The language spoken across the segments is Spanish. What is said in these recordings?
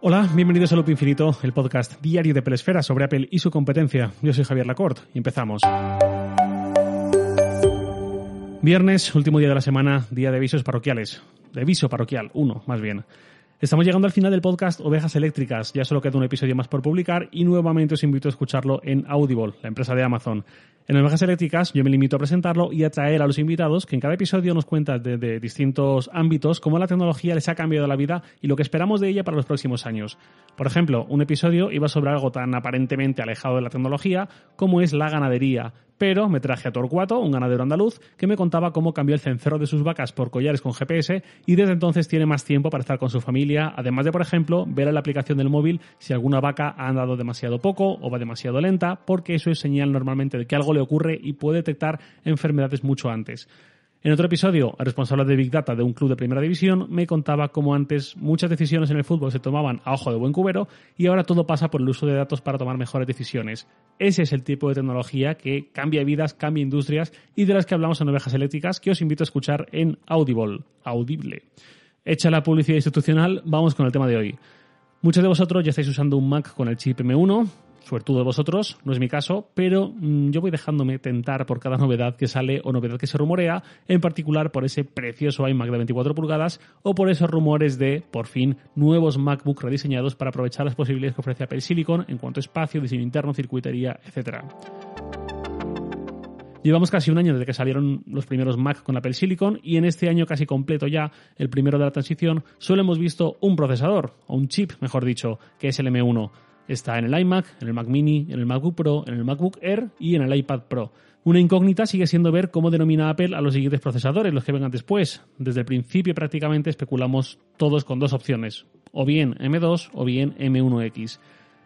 Hola, bienvenidos a Loop Infinito, el podcast diario de Pelesfera sobre Apple y su competencia. Yo soy Javier Lacorte y empezamos. Viernes, último día de la semana, día de avisos parroquiales. De aviso parroquial, uno, más bien. Estamos llegando al final del podcast Ovejas Eléctricas. Ya solo queda un episodio más por publicar y nuevamente os invito a escucharlo en Audible, la empresa de Amazon. En Ovejas Eléctricas yo me limito a presentarlo y a traer a los invitados que en cada episodio nos cuentan de, distintos ámbitos cómo la tecnología les ha cambiado la vida y lo que esperamos de ella para los próximos años. Por ejemplo, un episodio iba sobre algo tan aparentemente alejado de la tecnología como es la ganadería, pero me traje a Torcuato, un ganadero andaluz, que me contaba cómo cambió el cencerro de sus vacas por collares con GPS y desde entonces tiene más tiempo para estar con su familia, además de, por ejemplo, ver en la aplicación del móvil si alguna vaca ha andado demasiado poco o va demasiado lenta, porque eso es señal normalmente de que algo le ocurre y puede detectar enfermedades mucho antes. En otro episodio, el responsable de Big Data de un club de primera división me contaba cómo antes muchas decisiones en el fútbol se tomaban a ojo de buen cubero y ahora todo pasa por el uso de datos para tomar mejores decisiones. Ese es el tipo de tecnología que cambia vidas, cambia industrias y de las que hablamos en Ovejas Eléctricas que os invito a escuchar en Audible. Audible. Hecha la publicidad institucional, vamos con el tema de hoy. Muchos de vosotros ya estáis usando un Mac con el chip M1, suertudo de vosotros, no es mi caso, pero mm, yo voy dejándome tentar por cada novedad que sale o novedad que se rumorea, en particular por ese precioso iMac de 24 pulgadas o por esos rumores de, por fin, nuevos MacBook rediseñados para aprovechar las posibilidades que ofrece Apple Silicon en cuanto a espacio, diseño interno, circuitería, etc. Llevamos casi un año desde que salieron los primeros Mac con Apple Silicon y en este año casi completo ya, el primero de la transición, solo hemos visto un procesador, o un chip, mejor dicho, que es el M1. Está en el iMac, en el Mac Mini, en el MacBook Pro, en el MacBook Air y en el iPad Pro. Una incógnita sigue siendo ver cómo denomina Apple a los siguientes procesadores, los que vengan después. Desde el principio prácticamente especulamos todos con dos opciones, o bien M2 o bien M1X.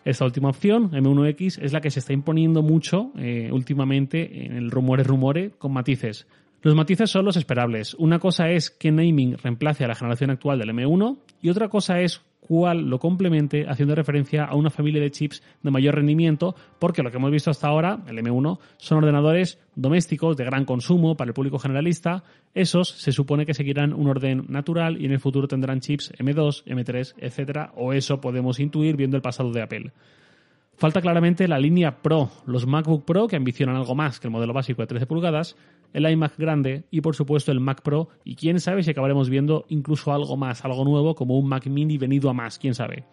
Esta última opción, M1X, es la que se está imponiendo mucho eh, últimamente en el rumore rumore con matices. Los matices son los esperables. Una cosa es que naming reemplace a la generación actual del M1 y otra cosa es cuál lo complemente haciendo referencia a una familia de chips de mayor rendimiento, porque lo que hemos visto hasta ahora, el M1, son ordenadores domésticos de gran consumo para el público generalista. Esos se supone que seguirán un orden natural y en el futuro tendrán chips M2, M3, etcétera, o eso podemos intuir viendo el pasado de Apple. Falta claramente la línea Pro, los MacBook Pro que ambicionan algo más que el modelo básico de 13 pulgadas, el iMac grande y por supuesto el Mac Pro y quién sabe si acabaremos viendo incluso algo más, algo nuevo como un Mac mini venido a más, quién sabe.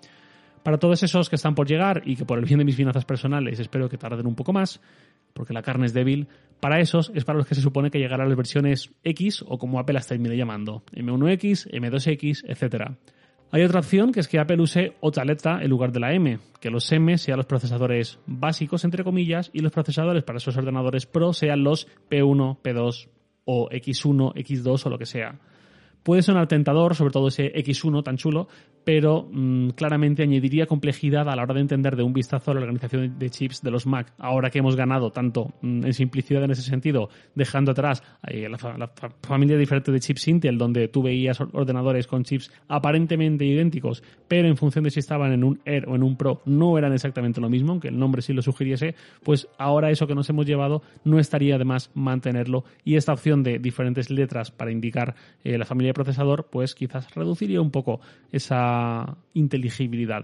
Para todos esos que están por llegar y que por el bien de mis finanzas personales espero que tarden un poco más, porque la carne es débil, para esos es para los que se supone que llegarán las versiones X o como Apple las termine llamando, M1X, M2X, etcétera. Hay otra opción que es que Apple use otra letra en lugar de la M, que los M sean los procesadores básicos, entre comillas, y los procesadores para esos ordenadores Pro sean los P1, P2 o X1, X2 o lo que sea. Puede sonar tentador, sobre todo ese X1 tan chulo, pero mm, claramente añadiría complejidad a la hora de entender de un vistazo a la organización de chips de los Mac. Ahora que hemos ganado tanto mm, en simplicidad en ese sentido, dejando atrás eh, la, familia diferente de chips Intel, donde tú veías ordenadores con chips aparentemente idénticos, pero en función de si estaban en un Air o en un Pro no eran exactamente lo mismo, aunque el nombre sí lo sugiriese, pues ahora eso que nos hemos llevado no estaría de más mantenerlo y esta opción de diferentes letras para indicar eh, la familia procesador, pues quizás reduciría un poco esa inteligibilidad.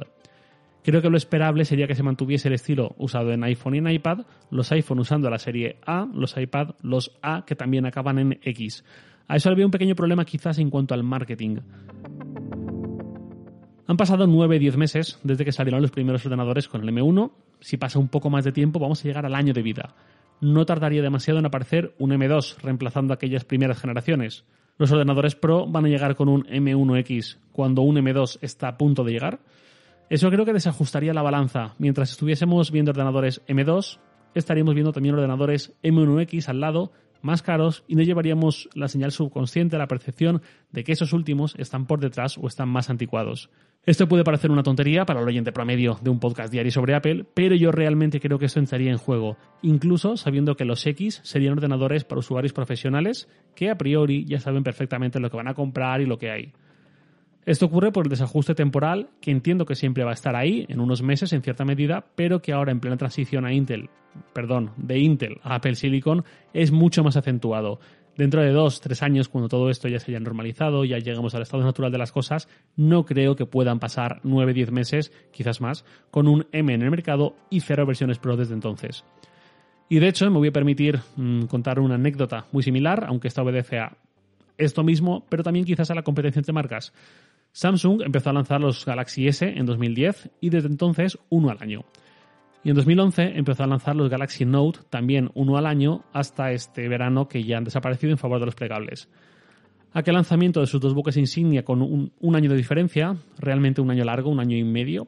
Creo que lo esperable sería que se mantuviese el estilo usado en iPhone y en iPad, los iPhone usando la serie A, los iPad los A que también acaban en X. A eso había un pequeño problema quizás en cuanto al marketing. Han pasado 9-10 meses desde que salieron los primeros ordenadores con el M1. Si pasa un poco más de tiempo, vamos a llegar al año de vida. No tardaría demasiado en aparecer un M2, reemplazando aquellas primeras generaciones los ordenadores Pro van a llegar con un M1X cuando un M2 está a punto de llegar. Eso creo que desajustaría la balanza. Mientras estuviésemos viendo ordenadores M2, estaríamos viendo también ordenadores M1X al lado, más caros, y no llevaríamos la señal subconsciente a la percepción de que esos últimos están por detrás o están más anticuados. Esto puede parecer una tontería para el oyente promedio de un podcast diario sobre Apple, pero yo realmente creo que esto entraría en juego, incluso sabiendo que los X serían ordenadores para usuarios profesionales que a priori ya saben perfectamente lo que van a comprar y lo que hay. Esto ocurre por el desajuste temporal, que entiendo que siempre va a estar ahí, en unos meses en cierta medida, pero que ahora en plena transición a Intel, perdón, de Intel a Apple Silicon, es mucho más acentuado. Dentro de dos, tres años, cuando todo esto ya se haya normalizado, ya lleguemos al estado natural de las cosas, no creo que puedan pasar nueve, diez meses, quizás más, con un M en el mercado y cero versiones Pro desde entonces. Y de hecho, me voy a permitir mm, contar una anécdota muy similar, aunque esta obedece a esto mismo, pero también quizás a la competencia entre marcas. Samsung empezó a lanzar los Galaxy S en 2010 y desde entonces uno al año. Y en 2011 empezó a lanzar los Galaxy Note, también uno al año, hasta este verano que ya han desaparecido en favor de los plegables. Aquel lanzamiento de sus dos buques insignia con un, año de diferencia, realmente un año largo, un año y medio,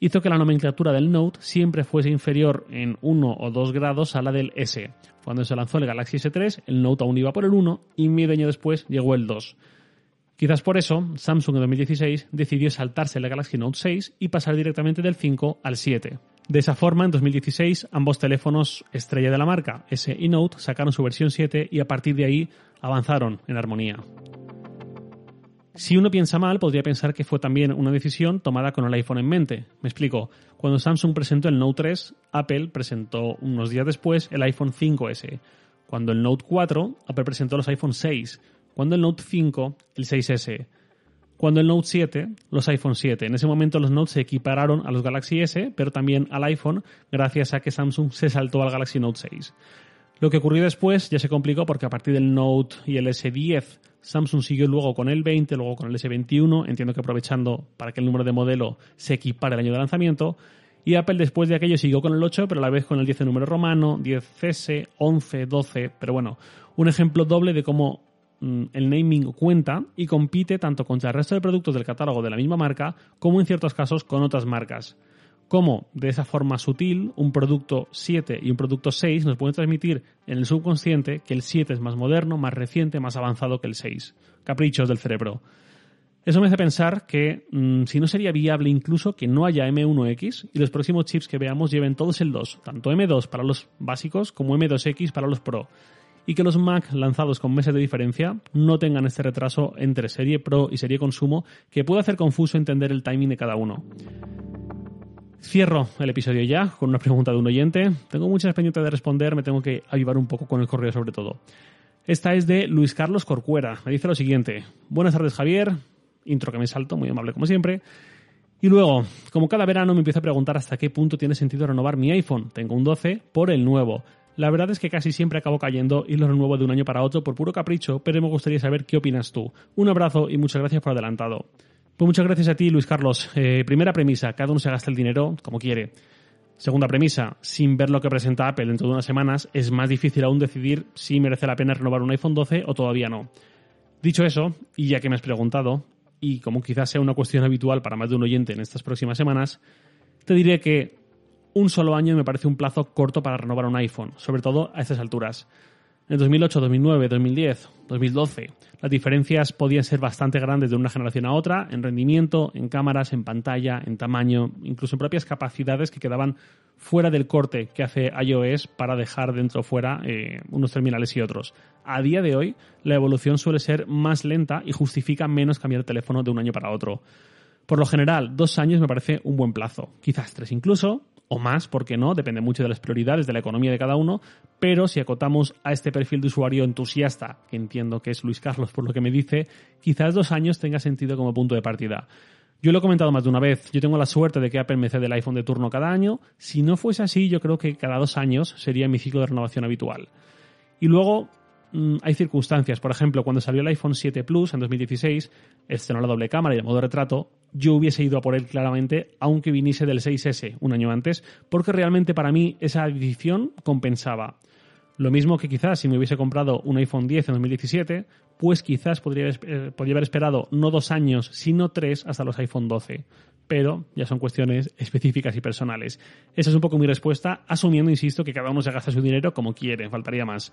hizo que la nomenclatura del Note siempre fuese inferior en 1 o 2 grados a la del S. Cuando se lanzó el Galaxy S3, el Note aún iba por el 1 y medio año después llegó el 2. Quizás por eso, Samsung en 2016 decidió saltarse el Galaxy Note 6 y pasar directamente del 5 al 7. De esa forma, en 2016, ambos teléfonos estrella de la marca, S y Note, sacaron su versión 7 y a partir de ahí avanzaron en armonía. Si uno piensa mal, podría pensar que fue también una decisión tomada con el iPhone en mente. Me explico. Cuando Samsung presentó el Note 3, Apple presentó unos días después el iPhone 5S. Cuando el Note 4, Apple presentó los iPhone 6. Cuando el Note 5, el 6S. Cuando el Note 7, los iPhone 7. En ese momento los Note se equipararon a los Galaxy S, pero también al iPhone, gracias a que Samsung se saltó al Galaxy Note 6. Lo que ocurrió después ya se complicó porque a partir del Note y el S10 Samsung siguió luego con el 20, luego con el S21, entiendo que aprovechando para que el número de modelo se equipare el año de lanzamiento. Y Apple después de aquello siguió con el 8, pero a la vez con el 10 de número romano, 10S, 11, 12. Pero bueno, un ejemplo doble de cómo el naming cuenta y compite tanto contra el resto de productos del catálogo de la misma marca como en ciertos casos con otras marcas cómo de esa forma sutil un producto 7 y un producto 6 nos pueden transmitir en el subconsciente que el 7 es más moderno, más reciente, más avanzado que el 6. Caprichos del cerebro. Eso me hace pensar que mm, si no sería viable incluso que no haya M1X y los próximos chips que veamos lleven todos el 2, tanto M2 para los básicos como M2X para los Pro, y que los Mac lanzados con meses de diferencia no tengan este retraso entre serie Pro y serie consumo que puede hacer confuso entender el timing de cada uno. Cierro el episodio ya con una pregunta de un oyente. Tengo muchas pendientes de responder, me tengo que avivar un poco con el correo sobre todo. Esta es de Luis Carlos Corcuera. Me dice lo siguiente. Buenas tardes Javier. Intro que me salto, muy amable como siempre. Y luego, como cada verano me empiezo a preguntar hasta qué punto tiene sentido renovar mi iPhone. Tengo un 12 por el nuevo. La verdad es que casi siempre acabo cayendo y lo renuevo de un año para otro por puro capricho, pero me gustaría saber qué opinas tú. Un abrazo y muchas gracias por adelantado. Pues muchas gracias a ti, Luis Carlos. Eh, primera premisa, cada uno se gasta el dinero como quiere. Segunda premisa, sin ver lo que presenta Apple dentro de unas semanas, es más difícil aún decidir si merece la pena renovar un iPhone 12 o todavía no. Dicho eso, y ya que me has preguntado, y como quizás sea una cuestión habitual para más de un oyente en estas próximas semanas, te diré que un solo año me parece un plazo corto para renovar un iPhone, sobre todo a estas alturas. En 2008, 2009, 2010, 2012, las diferencias podían ser bastante grandes de una generación a otra, en rendimiento, en cámaras, en pantalla, en tamaño, incluso en propias capacidades que quedaban fuera del corte que hace iOS para dejar dentro fuera eh, unos terminales y otros. A día de hoy, la evolución suele ser más lenta y justifica menos cambiar el teléfono de un año para otro. Por lo general, dos años me parece un buen plazo, quizás tres incluso, o más, porque no, depende mucho de las prioridades de la economía de cada uno, pero si acotamos a este perfil de usuario entusiasta, que entiendo que es Luis Carlos por lo que me dice, quizás dos años tenga sentido como punto de partida. Yo lo he comentado más de una vez, yo tengo la suerte de que Apple me cede el iPhone de turno cada año, si no fuese así yo creo que cada dos años sería mi ciclo de renovación habitual. Y luego, Mm, hay circunstancias. Por ejemplo, cuando salió el iPhone 7 Plus en 2016, estrenó la doble cámara y el modo retrato, yo hubiese ido a por él claramente, aunque viniese del 6S un año antes, porque realmente para mí esa adición compensaba. Lo mismo que quizás si me hubiese comprado un iPhone 10 en 2017, pues quizás podría, eh, podría haber esperado no dos años, sino tres hasta los iPhone 12. Pero ya son cuestiones específicas y personales. Esa es un poco mi respuesta, asumiendo, insisto, que cada uno se gasta su dinero como quiere, faltaría más.